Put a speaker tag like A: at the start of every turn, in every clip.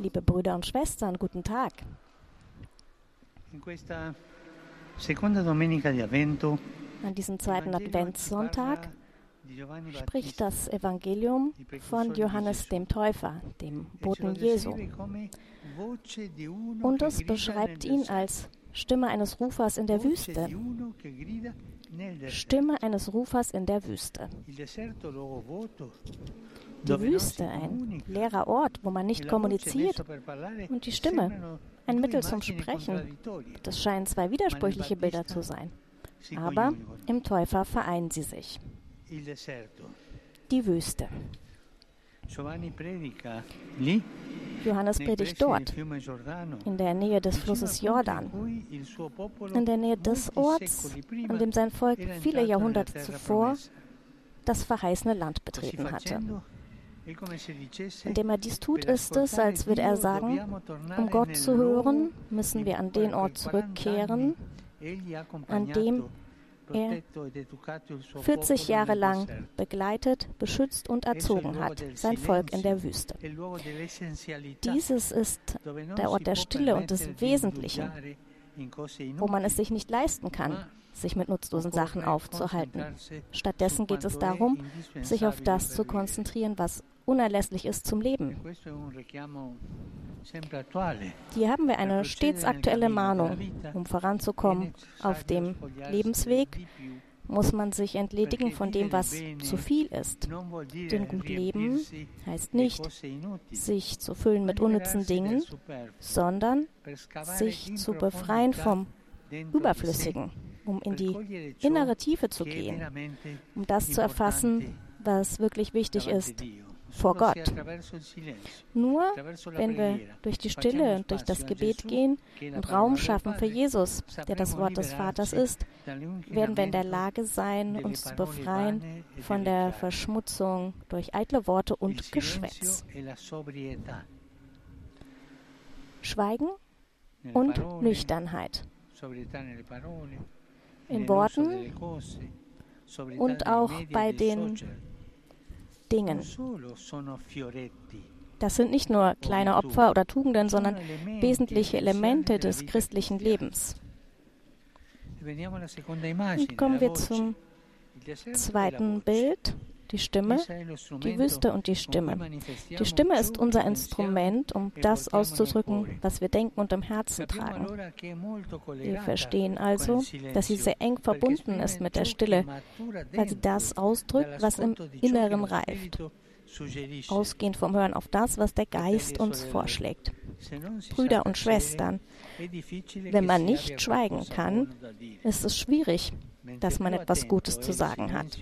A: Liebe Brüder und Schwestern, guten Tag. An diesem zweiten Adventssonntag spricht das Evangelium von Johannes dem Täufer, dem Boten Jesu. Und es beschreibt ihn als Stimme eines Rufers in der Wüste. Stimme eines Rufers in der Wüste. Die Wüste, ein leerer Ort, wo man nicht kommuniziert, und die Stimme, ein Mittel zum Sprechen. Das scheinen zwei widersprüchliche Bilder zu sein. Aber im Täufer vereinen sie sich. Die Wüste. Johannes predigt dort, in der Nähe des Flusses Jordan, in der Nähe des Orts, an dem sein Volk viele Jahrhunderte zuvor das verheißene Land betreten hatte. Indem er dies tut, ist es, als würde er sagen, um Gott zu hören, müssen wir an den Ort zurückkehren, an dem er 40 Jahre lang begleitet, beschützt und erzogen hat, sein Volk in der Wüste. Dieses ist der Ort der Stille und des Wesentlichen, wo man es sich nicht leisten kann, sich mit nutzlosen Sachen aufzuhalten. Stattdessen geht es darum, sich auf das zu konzentrieren, was unerlässlich ist zum Leben. Hier haben wir eine stets aktuelle Mahnung. Um voranzukommen auf dem Lebensweg, muss man sich entledigen von dem, was zu viel ist. Denn gut leben heißt nicht, sich zu füllen mit unnützen Dingen, sondern sich zu befreien vom Überflüssigen, um in die innere Tiefe zu gehen, um das zu erfassen, was wirklich wichtig ist vor Gott. Nur wenn wir durch die Stille und durch das Gebet gehen und Raum schaffen für Jesus, der das Wort des Vaters ist, werden wir in der Lage sein, uns zu befreien von der Verschmutzung durch eitle Worte und Geschwätz. Schweigen und Nüchternheit. In Worten und auch bei den Dingen. Das sind nicht nur kleine Opfer oder Tugenden, sondern wesentliche Elemente des christlichen Lebens. Und kommen wir zum zweiten Bild, die Stimme, die Wüste und die Stimme. Die Stimme ist unser Instrument, um das auszudrücken, was wir denken und im Herzen tragen. Wir verstehen also, dass sie sehr eng verbunden ist mit der Stille, weil sie das ausdrückt, was im Inneren reift, ausgehend vom Hören auf das, was der Geist uns vorschlägt. Brüder und Schwestern, wenn man nicht schweigen kann, ist es schwierig, dass man etwas Gutes zu sagen hat.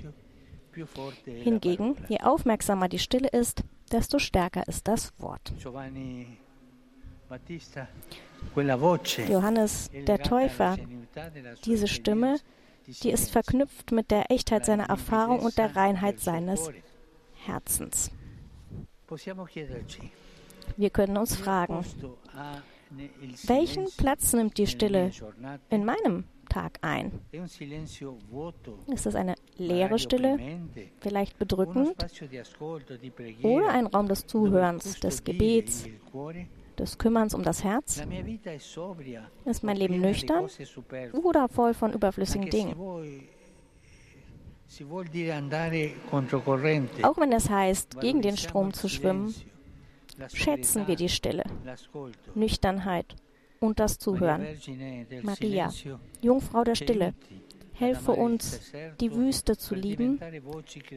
A: Hingegen, je aufmerksamer die Stille ist, desto stärker ist das Wort. Johannes der Täufer, diese Stimme, die ist verknüpft mit der Echtheit seiner Erfahrung und der Reinheit seines Herzens. Wir können uns fragen, welchen Platz nimmt die Stille in meinem Tag ein? Ist es eine leere Stille, vielleicht bedrückend, oder ein Raum des Zuhörens, des Gebets, des Kümmerns um das Herz? Ist mein Leben nüchtern oder voll von überflüssigen Dingen? Auch wenn es heißt, gegen den Strom zu schwimmen, schätzen wir die Stille, Nüchternheit und das Zuhören. Maria, Jungfrau der Stille, helfe uns, die Wüste zu lieben,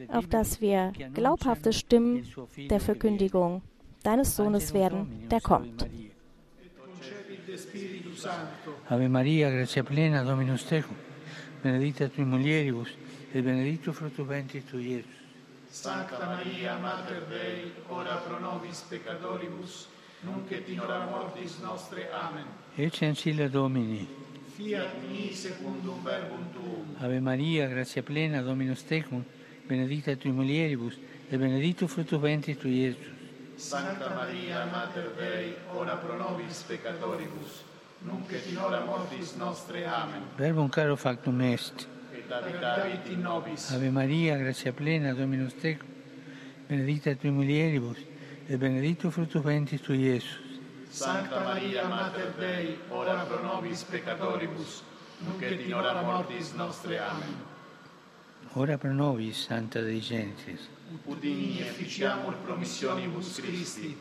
A: auf dass wir glaubhafte Stimmen der Verkündigung deines Sohnes werden, der kommt.
B: Ave Maria, grazia plena, Dominus tecum, benedicta tui mulieribus, et benedictus fructus ventris tui, Iesus.
C: Sancta Maria, Mater Dei, ora pro nobis peccatoribus, nunc et in hora mortis nostre. Amen.
B: Ecce ancilla Domini.
C: Fiat mi secundum verbum tuum.
B: Ave Maria, grazia plena, Dominus tecum, benedicta tui mulieribus, et benedictus fructus ventris tui, Iesus.
C: Sancta Maria, Mater Dei, ora pro nobis peccatoribus, nunc et in hora mortis nostre. Amen.
B: Verbum caro factum est.
C: Et habitavit in nobis.
B: Ave Maria, grazia plena, Dominus tecum, benedicta tui mulieribus, et benedictus fructus ventris tui, Iesus.
C: Sancta Maria, Mater Dei, ora pro nobis peccatoribus, nunc et in hora mortis nostre. Amen.
B: Ora pro nobis, Santa Dei Genitrix.
C: Udini efficiamur promissionibus Christi.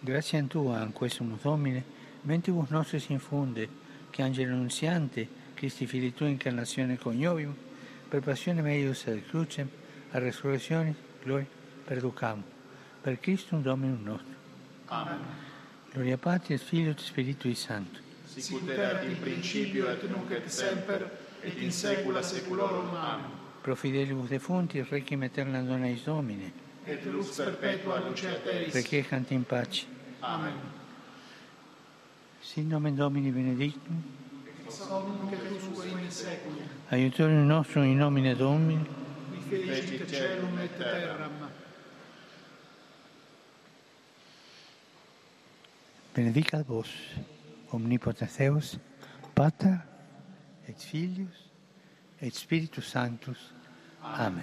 B: Grazie a Tua, in questo Domine, mentibus nostris infunde, che angelo annunziante, Christi Fili Tua incarnazione coniovium, per passione meius ad crucem, a resurrezione, gloria, perducam. Per Christum Dominum nostrum.
C: Amen.
B: Gloria Patri et Filio et Spiritui Sancto.
C: Sicut erat in principio et nunc et semper, et in saecula saeculorum. Amen.
B: Pro fidelibus defunti, requiem aeterna dona eis Domine.
C: Et lux perpetua luce Teis.
B: Requiescant in pace.
C: Amen.
B: Sin nomen Domini benedictum,
C: Ex nunc et usque in saeculum.
B: aiutorium nostrum in nomine Domini,
C: Qui fecit celum et terram.
B: Benedicat vos, omnipotens Deus, Pater, et Filius, et Spiritus Sanctus. Amen.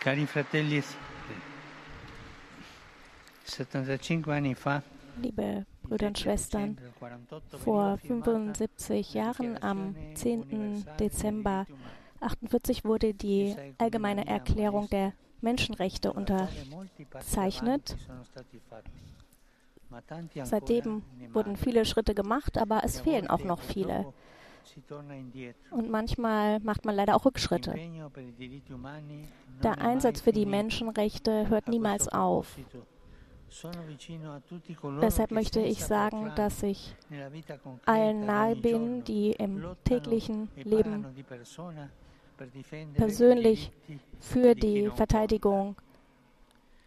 B: Cari fratelli e sorelle, 75 anni fa,
A: Liebe Brüder und Schwestern, vor 75 Jahren, am 10. Dezember 48, wurde die Allgemeine Erklärung der Menschenrechte unterzeichnet. Seitdem wurden viele Schritte gemacht, aber es fehlen auch noch viele. Und manchmal macht man leider auch Rückschritte. Der Einsatz für die Menschenrechte hört niemals auf. Deshalb möchte ich sagen, dass ich allen nahe bin, die im täglichen Leben persönlich für die Verteidigung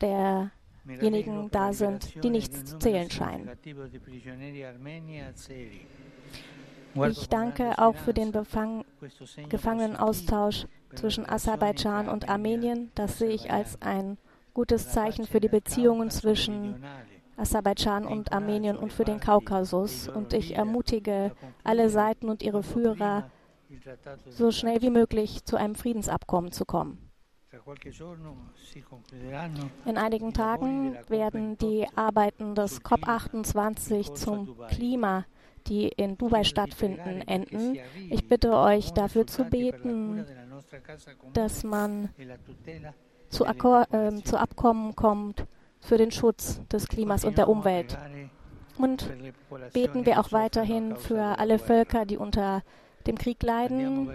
A: derjenigen da sind, die nichts zu zählen scheinen. Ich danke auch für den Befang Gefangenenaustausch zwischen Aserbaidschan und Armenien. Das sehe ich als ein gutes Zeichen für die Beziehungen zwischen Aserbaidschan und Armenien und für den Kaukasus. Und ich ermutige alle Seiten und ihre Führer, so schnell wie möglich zu einem Friedensabkommen zu kommen. In einigen Tagen werden die Arbeiten des COP28 zum Klima, die in Dubai stattfinden, enden. Ich bitte euch dafür zu beten, dass man zu, Akkor äh, zu Abkommen kommt für den Schutz des Klimas und der Umwelt. Und beten wir auch weiterhin für alle Völker, die unter dem Krieg leiden.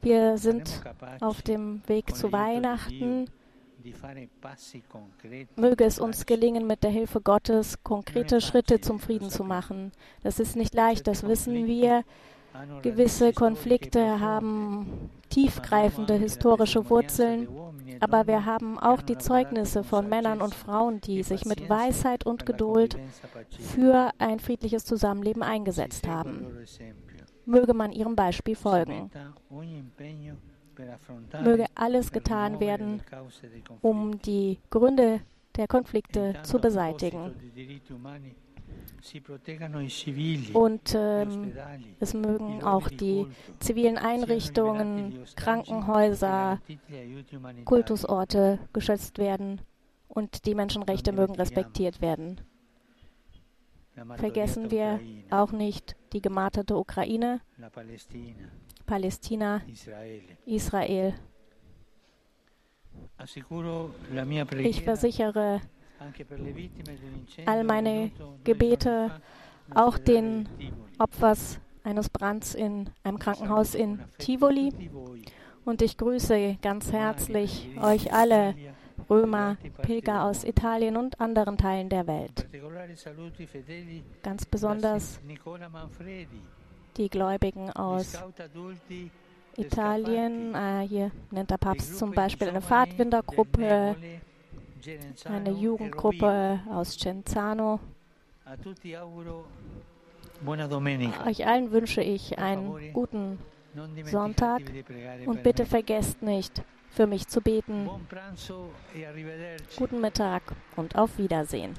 A: Wir sind auf dem Weg zu Weihnachten. Möge es uns gelingen, mit der Hilfe Gottes konkrete Schritte zum Frieden zu machen. Das ist nicht leicht, das wissen wir. Gewisse Konflikte haben tiefgreifende historische Wurzeln, aber wir haben auch die Zeugnisse von Männern und Frauen, die sich mit Weisheit und Geduld für ein friedliches Zusammenleben eingesetzt haben. Möge man ihrem Beispiel folgen. Möge alles getan werden, um die Gründe der Konflikte zu beseitigen. Und ähm, es mögen auch die zivilen Einrichtungen, Krankenhäuser, Kultusorte geschützt werden und die Menschenrechte mögen respektiert werden. Vergessen wir auch nicht die gemarterte Ukraine, Palästina, Israel. Ich versichere all meine Gebete, auch den Opfers eines Brands in einem Krankenhaus in Tivoli. Und ich grüße ganz herzlich euch alle, Römer, Pilger aus Italien und anderen Teilen der Welt. Ganz besonders die Gläubigen aus Italien. Äh, hier nennt der Papst zum Beispiel eine Pfadfindergruppe, eine Jugendgruppe aus Cenzano. Euch allen wünsche ich einen guten Sonntag und bitte vergesst nicht, für mich zu beten. Guten Mittag und auf Wiedersehen.